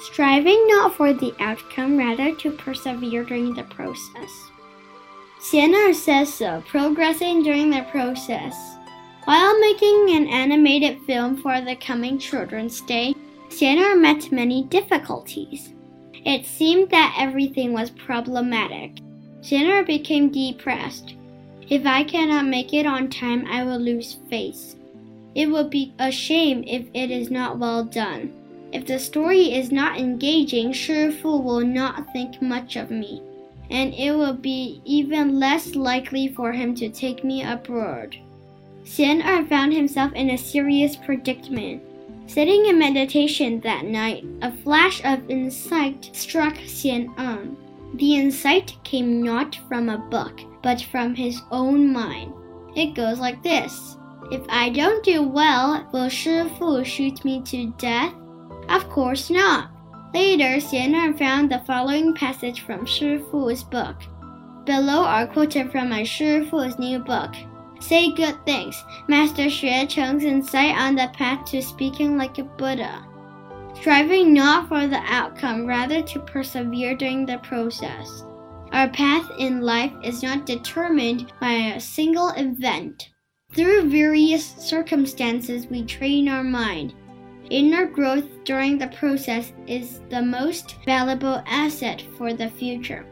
striving not for the outcome, rather to persevere during the process. Xian says so, progressing during the process. While making an animated film for the coming Children's Day, Xian met many difficulties. It seemed that everything was problematic. Xian became depressed. If I cannot make it on time, I will lose face. It would be a shame if it is not well done. If the story is not engaging, Shifu will not think much of me, and it will be even less likely for him to take me abroad. Xian Er found himself in a serious predicament. Sitting in meditation that night, a flash of insight struck Xian Er. The insight came not from a book, but from his own mind. It goes like this If I don't do well, will Shifu shoot me to death? Of course not. Later, Xian found the following passage from Shifu's book. Below are quoted from my Shifu's new book. Say good things. Master Xue Cheng's insight on the path to speaking like a Buddha. Striving not for the outcome, rather to persevere during the process. Our path in life is not determined by a single event. Through various circumstances, we train our mind. Inner growth during the process is the most valuable asset for the future.